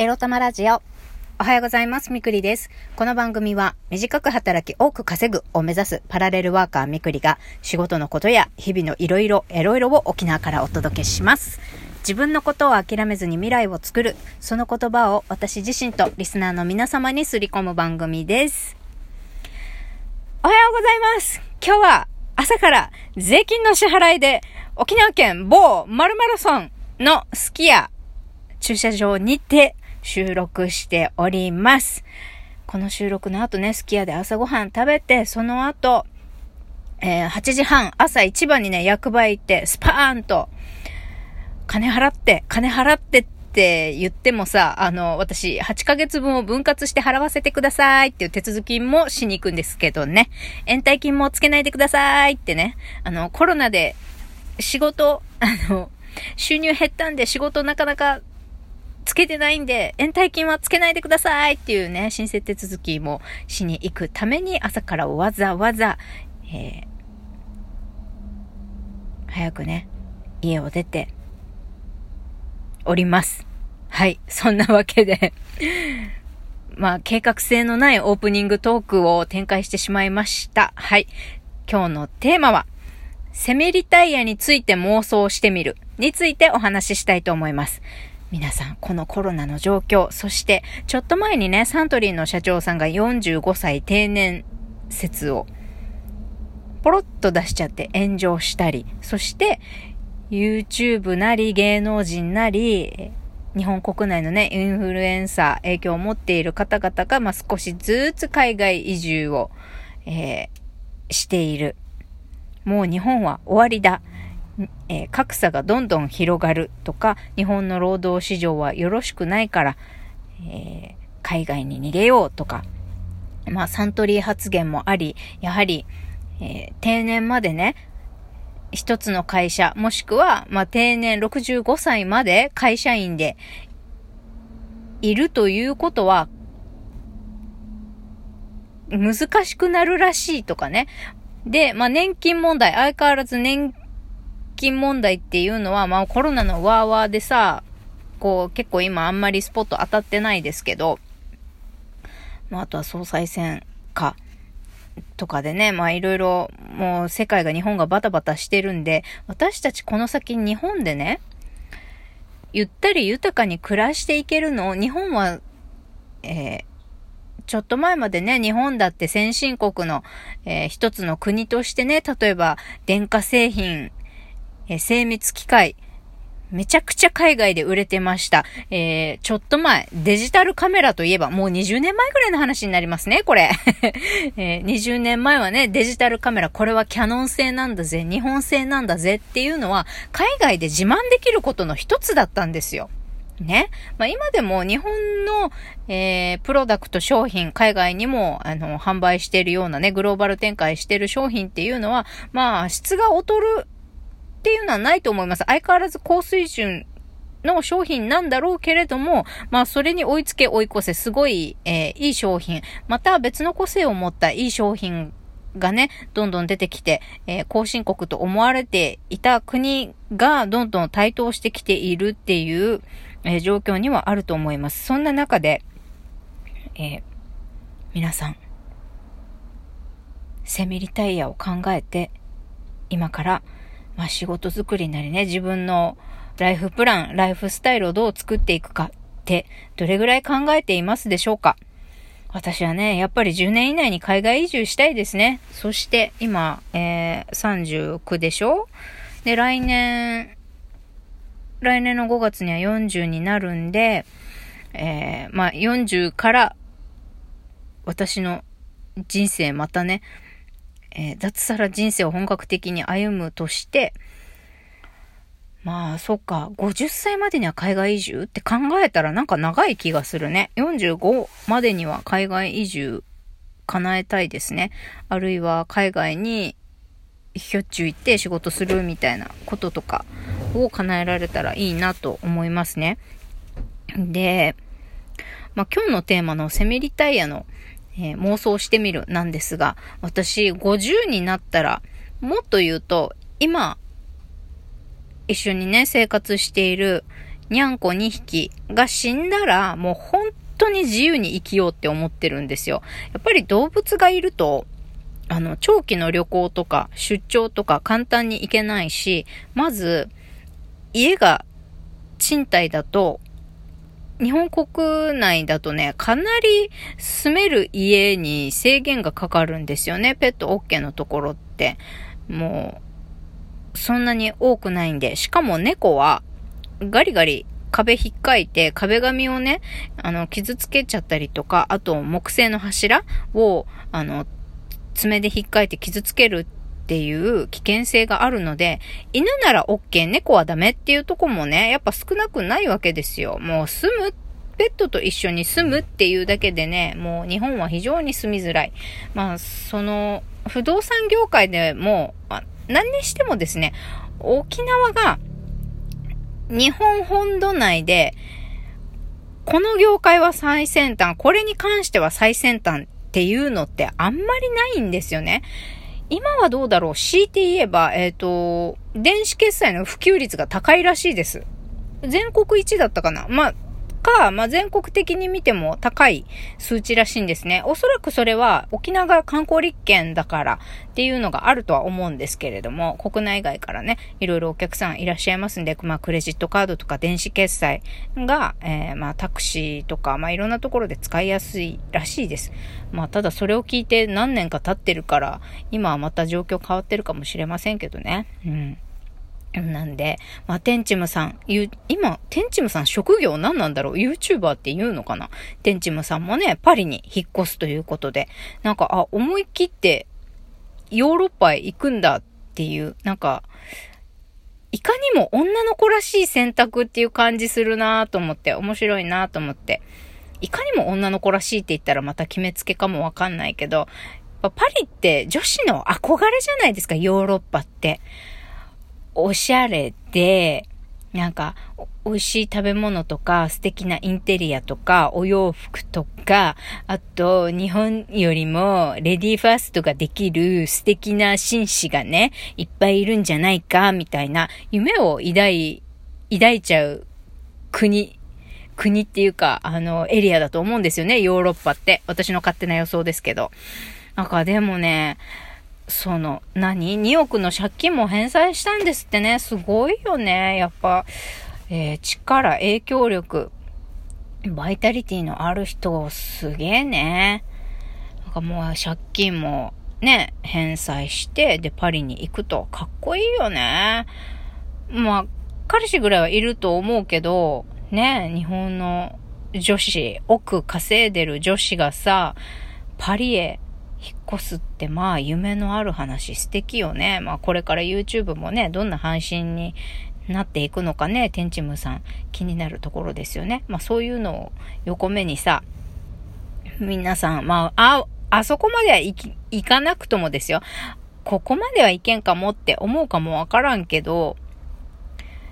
エロ玉ラジオ。おはようございます。みくりです。この番組は短く働き多く稼ぐを目指すパラレルワーカーみくりが仕事のことや日々のいろいろエロいろを沖縄からお届けします。自分のことを諦めずに未来を作る、その言葉を私自身とリスナーの皆様にすり込む番組です。おはようございます。今日は朝から税金の支払いで沖縄県某〇〇村のすき家駐車場にて収録しております。この収録の後ね、すき家で朝ごはん食べて、その後、えー8時半、朝一番にね、役場行って、スパーンと、金払って、金払ってって言ってもさ、あの、私、8ヶ月分を分割して払わせてくださいっていう手続きもしに行くんですけどね。延滞金もつけないでくださいってね。あの、コロナで仕事、あの、収入減ったんで仕事なかなかつけてないんで、延滞金はつけないでくださいっていうね、申請手続きもしに行くために朝からわざわざ、えー早くね、家を出ております。はい。そんなわけで、まあ、計画性のないオープニングトークを展開してしまいました。はい。今日のテーマは、セミリタイヤについて妄想してみるについてお話ししたいと思います。皆さん、このコロナの状況、そして、ちょっと前にね、サントリーの社長さんが45歳定年説を、ポロッと出しちゃって炎上したり、そして、YouTube なり芸能人なり、日本国内のね、インフルエンサー、影響を持っている方々が、まあ、少しずつ海外移住を、えーしている。もう日本は終わりだ。えー格差がどんどん広がるとか、日本の労働市場はよろしくないから、えー海外に逃げようとか、まあ、サントリー発言もあり、やはり、えー定年までね、一つの会社、もしくは、まあ、定年65歳まで会社員でいるということは、難しくなるらしいとかね。で、まあ、年金問題、相変わらず年金問題っていうのは、まあ、コロナのワーワーでさ、こう、結構今あんまりスポット当たってないですけど、まあ、あとは総裁選か、とかでね、まあいろいろ、もう世界が日本がバタバタしてるんで、私たちこの先日本でね、ゆったり豊かに暮らしていけるのを、日本は、えーちょっと前までね、日本だって先進国の、えー一つの国としてね、例えば電化製品、えー精密機械、めちゃくちゃ海外で売れてました。えー、ちょっと前、デジタルカメラといえば、もう20年前ぐらいの話になりますね、これ。えー20年前はね、デジタルカメラ、これはキャノン製なんだぜ、日本製なんだぜっていうのは、海外で自慢できることの一つだったんですよ。ね。まあ、今でも日本の、えー、プロダクト商品、海外にも、あの、販売しているようなね、グローバル展開している商品っていうのは、まあ、質が劣るっていうのはないと思います。相変わらず高水準の商品なんだろうけれども、まあそれに追いつけ追い越せすごい、えーいい商品、また別の個性を持ったいい商品がね、どんどん出てきて、えー後進国と思われていた国がどんどん台頭してきているっていう、えー状況にはあると思います。そんな中で、えー皆さん、セミリタイヤを考えて、今から、まあ仕事作りなりね、自分のライフプラン、ライフスタイルをどう作っていくかって、どれぐらい考えていますでしょうか私はね、やっぱり10年以内に海外移住したいですね。そして今、えー、39でしょ？で、来年、来年の5月には40になるんで、えー、まあ40から私の人生またね、えー脱サラ人生を本格的に歩むとして、まあ、そっか、50歳までには海外移住って考えたらなんか長い気がするね。45までには海外移住叶えたいですね。あるいは海外にひょっちゅう行って仕事するみたいなこととかを叶えられたらいいなと思いますね。で、まあ、今日のテーマのセミリタイヤの、えー妄想してみるなんですが、私50になったら、もっと言うと、今、一緒にね、生活しているにゃんこ2匹が死んだら、もう本当に自由に生きようって思ってるんですよ。やっぱり動物がいると、あの、長期の旅行とか出張とか簡単に行けないし、まず、家が賃貸だと、日本国内だとね、かなり住める家に制限がかかるんですよね。ペット OK のところって。もう、そんなに多くないんで。しかも猫は、ガリガリ壁引っかいて壁紙をね、あの、傷つけちゃったりとか、あと木製の柱を、あの、爪で引っかいて傷つけるっていう危険性があるので、犬なら OK、猫はダメっていうとこもね、やっぱ少なくないわけですよ。もう住むペットと一緒に住むっていうだけでね、もう日本は非常に住みづらい。まあ、その、不動産業界でも、何にしてもですね、沖縄が日本本土内で、この業界は最先端、これに関しては最先端っていうのってあんまりないんですよね。今はどうだろう？強いて言えば、えっ、ー、と、電子決済の普及率が高いらしいです。全国一だったかな？まあ、か、まあ、全国的に見ても高い数値らしいんですね。おそらくそれは沖縄が観光立県だからっていうのがあるとは思うんですけれども、国内外からね、いろいろお客さんいらっしゃいますんで、まあ、クレジットカードとか電子決済が、えー、まあ、タクシーとか、まあ、いろんなところで使いやすいらしいです。まあ、ただそれを聞いて何年か経ってるから、今はまた状況変わってるかもしれませんけどね。うん。なんで、まあ、テンチムさん、今、テンチムさん職業何なんだろう ?YouTuber って言うのかな？テンチムさんもね、パリに引っ越すということで、なんか、あ、思い切ってヨーロッパへ行くんだっていう、なんか、いかにも女の子らしい選択っていう感じするなと思って、面白いなと思って。いかにも女の子らしいって言ったらまた決めつけかもわかんないけど、パリって女子の憧れじゃないですか、ヨーロッパって。おしゃれで、なんか、美味しい食べ物とか、素敵なインテリアとか、お洋服とか、あと、日本よりも、レディーファーストができる素敵な紳士がね、いっぱいいるんじゃないか、みたいな、夢を抱い、抱いちゃう国、国っていうか、あの、エリアだと思うんですよね、ヨーロッパって。私の勝手な予想ですけど。なんかでもね、その、何 ?2 億の借金も返済したんですってね。すごいよね。やっぱ、えー、力、影響力、バイタリティのある人、すげえね。なんかもう借金もね、返済して、で、パリに行くと、かっこいいよね。まあ、彼氏ぐらいはいると思うけど、ね、日本の女子、奥稼いでる女子がさ、パリへ引っ越すってまあ夢のある話素敵よね。まあこれから YouTube もね、どんな配信になっていくのかね、テンチムさん気になるところですよね。まあそういうのを横目にさ、皆さん、まあ、あ、あそこまでは行行かなくともですよ。ここまではいけんかもって思うかもわからんけど、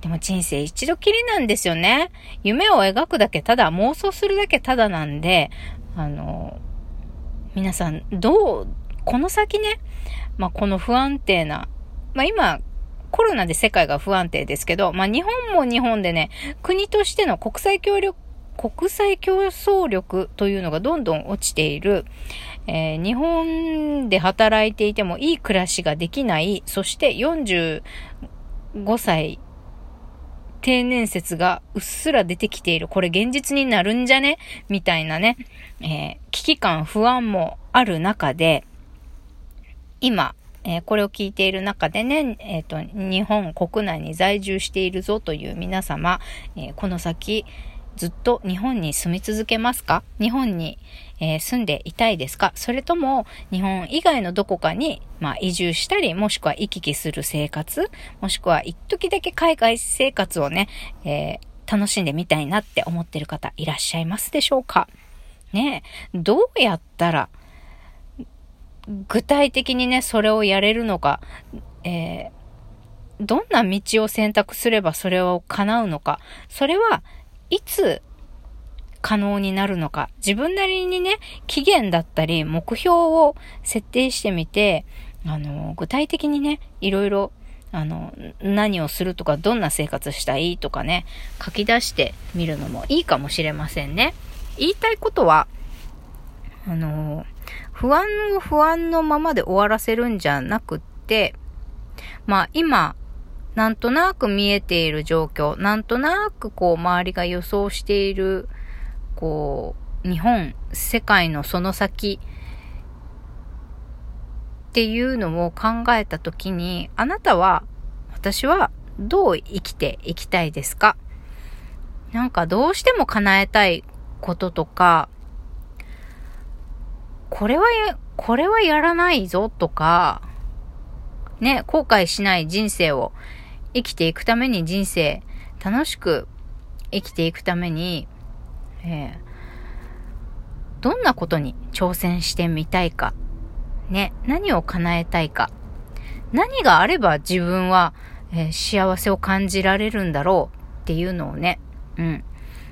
でも人生一度きりなんですよね。夢を描くだけただ、妄想するだけただなんで、あの、皆さん、どう、この先ね、まあ、この不安定な、まあ、今、コロナで世界が不安定ですけど、まあ、日本も日本でね、国としての国際協力、国際競争力というのがどんどん落ちている、えー、日本で働いていてもいい暮らしができない、そして45歳定年説がうっすら出てきている。これ現実になるんじゃね？みたいなね、えー、危機感、不安もある中で、今、えー、これを聞いている中でね、えっ、ー、と、日本国内に在住しているぞという皆様、え、この先、ずっと日本に住み続けますか？日本に、えー、住んでいたいですか？それとも日本以外のどこかに、まあ、移住したり、もしくは行き来する生活、もしくは一時だけ海外生活をね、えー、楽しんでみたいなって思ってる方いらっしゃいますでしょうか？ねどうやったら、具体的にね、それをやれるのか、えー、どんな道を選択すればそれを叶うのか、それはいつ可能になるのか、自分なりにね、期限だったり目標を設定してみて、あの、具体的にね、いろいろあの、何をするとか、どんな生活したいとかね、書き出してみるのもいいかもしれませんね。言いたいことは、あの、不安を不安のままで終わらせるんじゃなくって、まあ今、なんとなく見えている状況、なんとなくこう周りが予想している、こう、日本、世界のその先っていうのを考えたときに、あなたは、私はどう生きていきたいですか？なんかどうしても叶えたいこととか、これは、これはやらないぞとか、ね、後悔しない人生を生きていくために人生楽しく生きていくために、えー、どんなことに挑戦してみたいかね、何を叶えたいか。何があれば自分は、えー、幸せを感じられるんだろうっていうのをね、うん。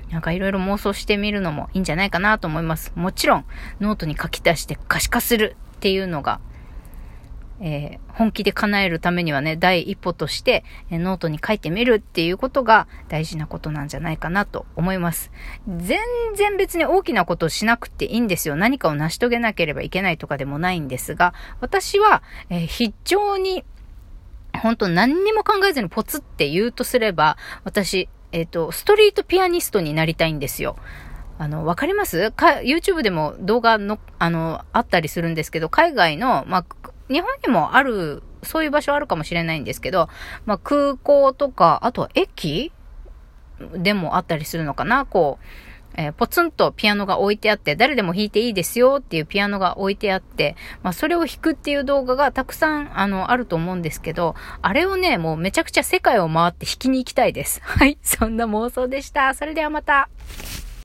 なんかいろいろ妄想してみるのもいいんじゃないかなと思います。もちろん、ノートに書き出して可視化するっていうのが、えー、本気で叶えるためにはね、第一歩として、えー、ノートに書いてみるっていうことが大事なことなんじゃないかなと思います。全然別に大きなことをしなくていいんですよ。何かを成し遂げなければいけないとかでもないんですが、私は、えー、非常に、本当何にも考えずにポツって言うとすれば、私、えっ、と、ストリートピアニストになりたいんですよ。あの、わかります？か ?YouTube でも動画の、あの、あったりするんですけど、海外の、まあ、日本にもある、そういう場所あるかもしれないんですけど、まあ、空港とか、あとは駅でもあったりするのかなこう、えー、ポツンとピアノが置いてあって、誰でも弾いていいですよっていうピアノが置いてあって、まあ、それを弾くっていう動画がたくさん、あの、あると思うんですけど、あれをね、もうめちゃくちゃ世界を回って弾きに行きたいです。はい、そんな妄想でした。それではまた。